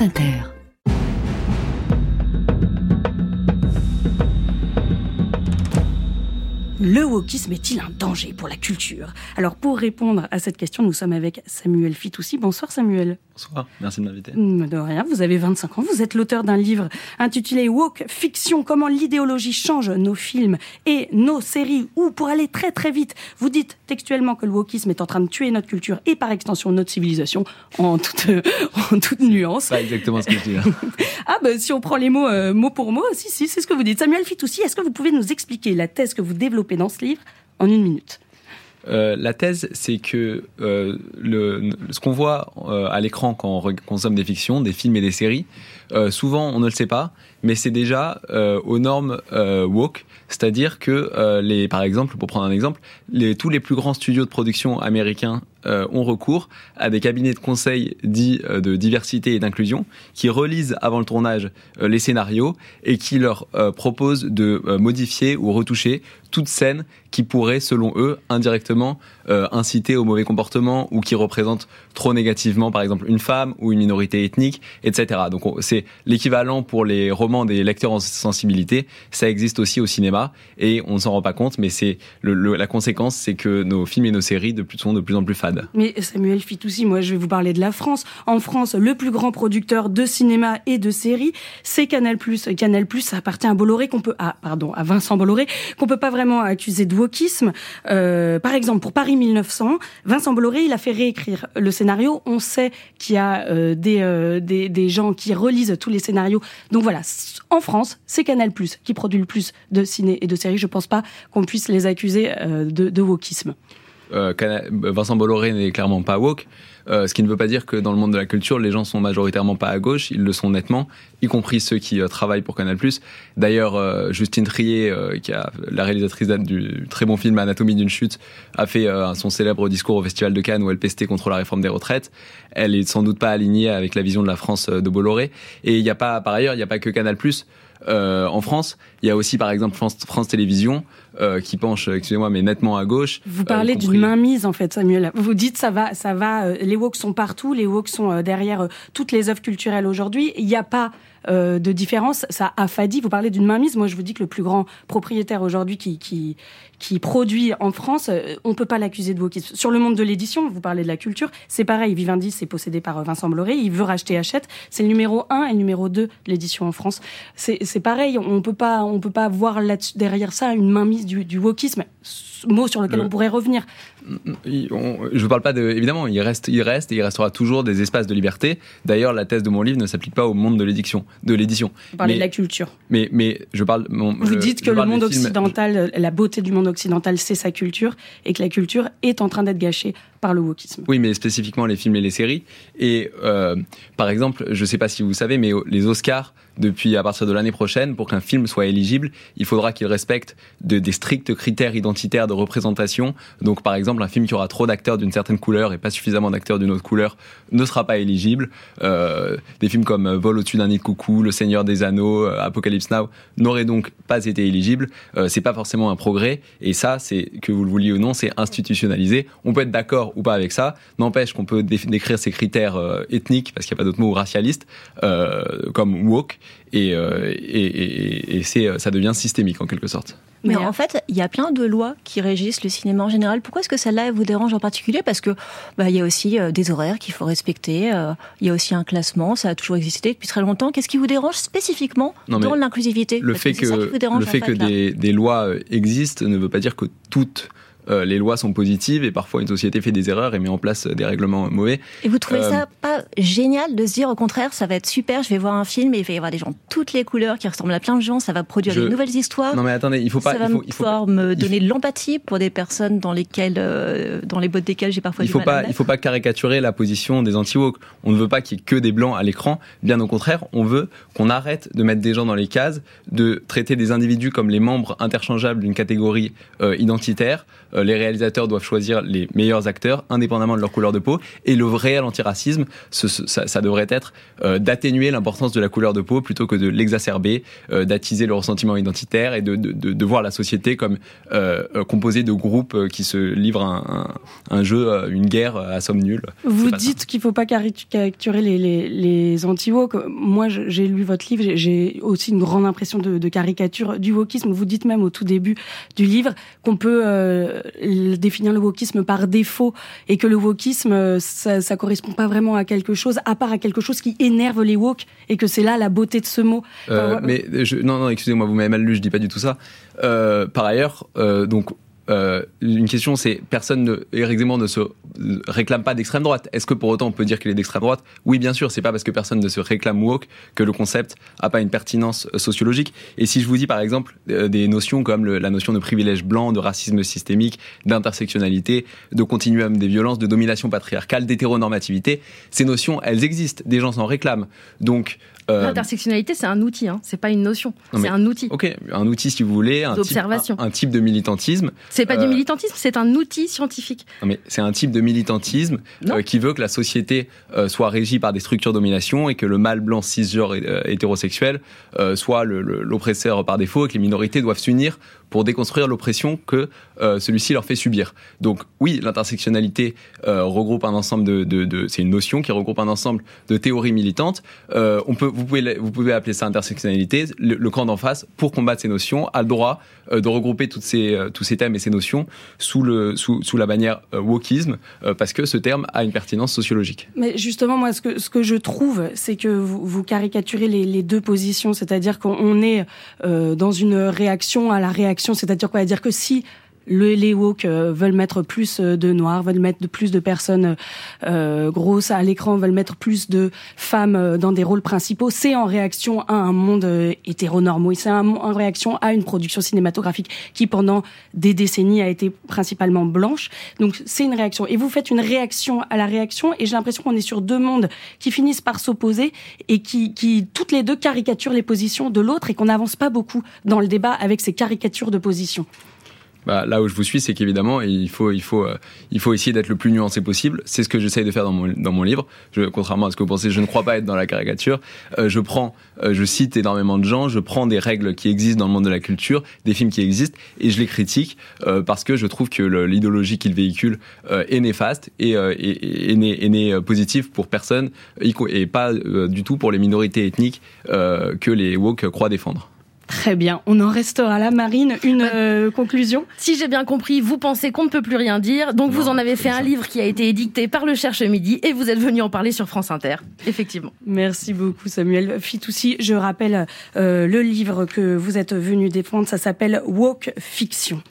France Inter. Le wokisme est-il un danger pour la culture? Alors pour répondre à cette question, nous sommes avec Samuel Fitoussi. Bonsoir Samuel. Bonsoir, merci de m'inviter. Mm, de rien, vous avez 25 ans, vous êtes l'auteur d'un livre intitulé Woke Fiction, comment l'idéologie change nos films et nos séries, ou pour aller très très vite, vous dites textuellement que le wokisme est en train de tuer notre culture et par extension notre civilisation en toute, en toute nuance. Pas exactement ce que je dis. ah ben si on prend les mots euh, mot pour mot, si si, c'est ce que vous dites. Samuel Fitoussi, est-ce que vous pouvez nous expliquer la thèse que vous développez dans ce livre en une minute? Euh, la thèse, c'est que euh, le, ce qu'on voit à l'écran quand on consomme des fictions, des films et des séries, souvent on ne le sait pas, mais c'est déjà aux normes woke, c'est-à-dire que les, par exemple, pour prendre un exemple, les, tous les plus grands studios de production américains ont recours à des cabinets de conseil dits de diversité et d'inclusion qui relisent avant le tournage les scénarios et qui leur proposent de modifier ou retoucher toute scène qui pourrait, selon eux, indirectement euh, inciter au mauvais comportement ou qui représente trop négativement, par exemple, une femme ou une minorité ethnique, etc. Donc c'est l'équivalent pour les romans des lecteurs en sensibilité. Ça existe aussi au cinéma et on ne s'en rend pas compte, mais c'est la conséquence, c'est que nos films et nos séries de plus, sont de plus en plus Mais Samuel Fitoussi, moi je vais vous parler de la France. En France, le plus grand producteur de cinéma et de séries, c'est Canal+. Canal+, ça appartient à Bolloré qu'on peut, ah pardon, à Vincent Bolloré qu'on peut pas vraiment accuser de wokisme. Euh, par exemple, pour Paris 1900, Vincent Bolloré, il a fait réécrire le scénario. On sait qu'il y a euh, des, euh, des, des, gens qui relisent tous les scénarios. Donc voilà, en France, c'est Canal+, qui produit le plus de ciné et de séries. Je pense pas qu'on puisse les accuser euh, de, de wokisme. Euh, Vincent Bolloré n'est clairement pas woke. Euh, ce qui ne veut pas dire que dans le monde de la culture, les gens sont majoritairement pas à gauche, ils le sont nettement, y compris ceux qui euh, travaillent pour Canal+. D'ailleurs, Justine Trier, qui a la réalisatrice du très bon film Anatomie d'une chute, a fait son célèbre discours au Festival de Cannes où elle pestait contre la réforme des retraites. Elle est sans doute pas alignée avec la vision de la France de Bolloré. Et il n'y a pas, par ailleurs, il n'y a pas que Canal+. En France. Il y a aussi, par exemple, France, France Télévisions euh, qui penche, excusez-moi, mais nettement à gauche. Vous parlez euh, d'une mainmise, en fait, Samuel. Vous dites ça va, ça va. les woke sont partout, les woke sont derrière toutes les œuvres culturelles aujourd'hui. Il n'y a pas euh, de différence, ça affadit. Vous parlez d'une mainmise. Moi, je vous dis que le plus grand propriétaire aujourd'hui qui, qui, qui produit en France, euh, on peut pas l'accuser de wokisme. Sur le monde de l'édition, vous parlez de la culture, c'est pareil. Vivendi, c'est possédé par euh, Vincent Bolloré. Il veut racheter Hachette. C'est le numéro 1 et le numéro 2 de l'édition en France. C'est pareil. On peut pas, on peut pas voir là derrière ça une mainmise du, du wokisme mot sur lequel on pourrait revenir. Je ne parle pas de. Évidemment, il reste, il reste et il restera toujours des espaces de liberté. D'ailleurs, la thèse de mon livre ne s'applique pas au monde de l'édition. De l'édition. Vous parlez de la culture. Mais, mais je parle. Vous dites que le monde occidental, la beauté du monde occidental, c'est sa culture et que la culture est en train d'être gâchée par le wokisme. Oui, mais spécifiquement les films et les séries. Et euh, par exemple, je ne sais pas si vous savez, mais les Oscars, depuis à partir de l'année prochaine, pour qu'un film soit éligible, il faudra qu'il respecte de, des stricts critères identitaires de représentation. Donc, par exemple, un film qui aura trop d'acteurs d'une certaine couleur et pas suffisamment d'acteurs d'une autre couleur ne sera pas éligible. Euh, des films comme Vol au-dessus d'un nid de coucou, Le Seigneur des Anneaux, euh, Apocalypse Now n'auraient donc pas été éligibles. Euh, c'est pas forcément un progrès. Et ça, c'est que vous le vouliez ou non, c'est institutionnalisé. On peut être d'accord ou pas avec ça, n'empêche qu'on peut décrire ces critères euh, ethniques, parce qu'il n'y a pas d'autre mot, racialistes, euh, comme woke, et, euh, ça devient systémique en quelque sorte. Mais en fait, il y a plein de lois qui régissent le cinéma en général. Pourquoi est-ce que celle-là vous dérange en particulier? Parce que bah, il y a aussi des horaires qu'il faut respecter. Il y a aussi un classement. Ça a toujours existé depuis très longtemps. Qu'est-ce qui vous dérange spécifiquement dans l'inclusivité? Le fait que, le fait que des, des, lois existent ne veut pas dire que toutes euh, les lois sont positives et parfois une société fait des erreurs et met en place des règlements mauvais. Et vous trouvez ça euh, pas génial de se dire au contraire, ça va être super, je vais voir un film et il va y avoir des gens de toutes les couleurs qui ressemblent à plein de gens, ça va produire de nouvelles histoires. Non mais attendez, il faut pas. Ça va il faut, pouvoir me donner de l'empathie pour des personnes dans lesquelles, euh, dans les bottes desquelles j'ai parfois il du faut mal pas, à Il faut pas caricaturer la position des anti-woke. On ne veut pas qu'il y ait que des blancs à l'écran. Bien au contraire, on veut qu'on arrête de mettre des gens dans les cases, de traiter des individus comme les membres interchangeables d'une catégorie identitaire. Les réalisateurs doivent choisir les meilleurs acteurs, indépendamment de leur couleur de peau. Et le réel antirracisme, ça, ça, devrait être d'atténuer l'importance de la couleur de peau plutôt que de l'exacerber, d'attiser le ressentiment identitaire et de, de, de, voir la société comme composée de groupes qui se livrent un, un, jeu, une guerre à somme nulle. Vous dites qu'il ne faut pas caricaturer les, les, les anti-woke. Moi, j'ai lu votre livre, j'ai aussi une grande impression de, de, caricature du wokisme. Vous dites même au tout début du livre qu'on peut euh, définir le wokisme par défaut et que le wokisme, ça, ça correspond pas vraiment à quelque chose, à part à quelque chose qui énerve les woke et que c'est là la beauté de ce mot. Euh, mais je, non, non, excusez-moi, vous m'avez mal lu, je dis pas du tout ça. Euh, par ailleurs, euh, donc euh, une question, c'est personne, ne, Eric Zemmour ne se réclame pas d'extrême droite. Est-ce que pour autant on peut dire qu'il est d'extrême droite? Oui, bien sûr. C'est pas parce que personne ne se réclame woke que le concept a pas une pertinence euh, sociologique. Et si je vous dis par exemple euh, des notions comme la notion de privilège blanc, de racisme systémique, d'intersectionnalité, de continuum des violences, de domination patriarcale, d'hétéronormativité, ces notions, elles existent. Des gens s'en réclament. Donc euh, L'intersectionnalité, c'est un outil, hein. c'est pas une notion. C'est un outil. Ok, un outil si vous voulez, un, type, un, type, de militantisme. C'est pas du euh, militantisme, c'est un outil scientifique. Non, mais c'est un type de militantisme euh, qui veut que la société soit régie par des structures de domination et que le mâle blanc cisgenre hétérosexuel soit l'oppresseur par défaut et que les minorités doivent s'unir pour déconstruire l'oppression que euh, celui-ci leur fait subir. Donc oui, l'intersectionnalité euh, regroupe un ensemble de, de, de c'est une notion qui regroupe un ensemble de théories militantes. Euh, on peut, vous pouvez, vous pouvez appeler ça intersectionnalité. Le, camp d'en face, pour combattre ces notions, a le droit euh, de regrouper toutes ces, euh, tous ces thèmes et ces notions sous le, sous, sous la bannière wokisme, parce que ce terme a une pertinence sociologique. Mais justement, moi, ce que, ce que je trouve, c'est que vous, vous caricaturez les, deux positions, c'est-à-dire qu'on est dans une réaction à la réaction. C'est-à-dire quoi? Dire que si le, les woke euh, veulent mettre plus euh, de noirs, veulent mettre plus de personnes euh, grosses à l'écran, veulent mettre plus de femmes dans des rôles principaux. C'est en réaction à un monde hétéronormé. C'est en réaction à une production cinématographique qui pendant des décennies a été principalement blanche. Donc c'est une réaction. Et vous faites une réaction à la réaction. Et j'ai l'impression qu'on est sur deux mondes qui finissent par s'opposer et qui, qui toutes les deux caricaturent les positions de l'autre et qu'on n'avance pas beaucoup dans le débat avec ces caricatures de positions. Bah, là où je vous suis, c'est qu'évidemment, il faut, il, faut, euh, il faut essayer d'être le plus nuancé possible. C'est ce que j'essaye de faire dans mon, dans mon livre. Je, contrairement à ce que vous pensez, je ne crois pas être dans la caricature. Euh, je prends, euh, je cite énormément de gens, je prends des règles qui existent dans le monde de la culture, des films qui existent, et je les critique parce que je trouve que l'idéologie qu'ils véhiculent est néfaste et, et, et, n'est positive pour personne, et pas du tout pour les minorités ethniques que les woke croient défendre. Très bien, on en restera là. Marine, une euh, conclusion Si j'ai bien compris, vous pensez qu'on ne peut plus rien dire, donc vous en avez fait un livre qui a été édicté par le Cherche Midi et vous êtes venu en parler sur France Inter, effectivement. Merci beaucoup Samuel Fitoussi. Je rappelle euh, le livre que vous êtes venu défendre, ça s'appelle Walk Fiction.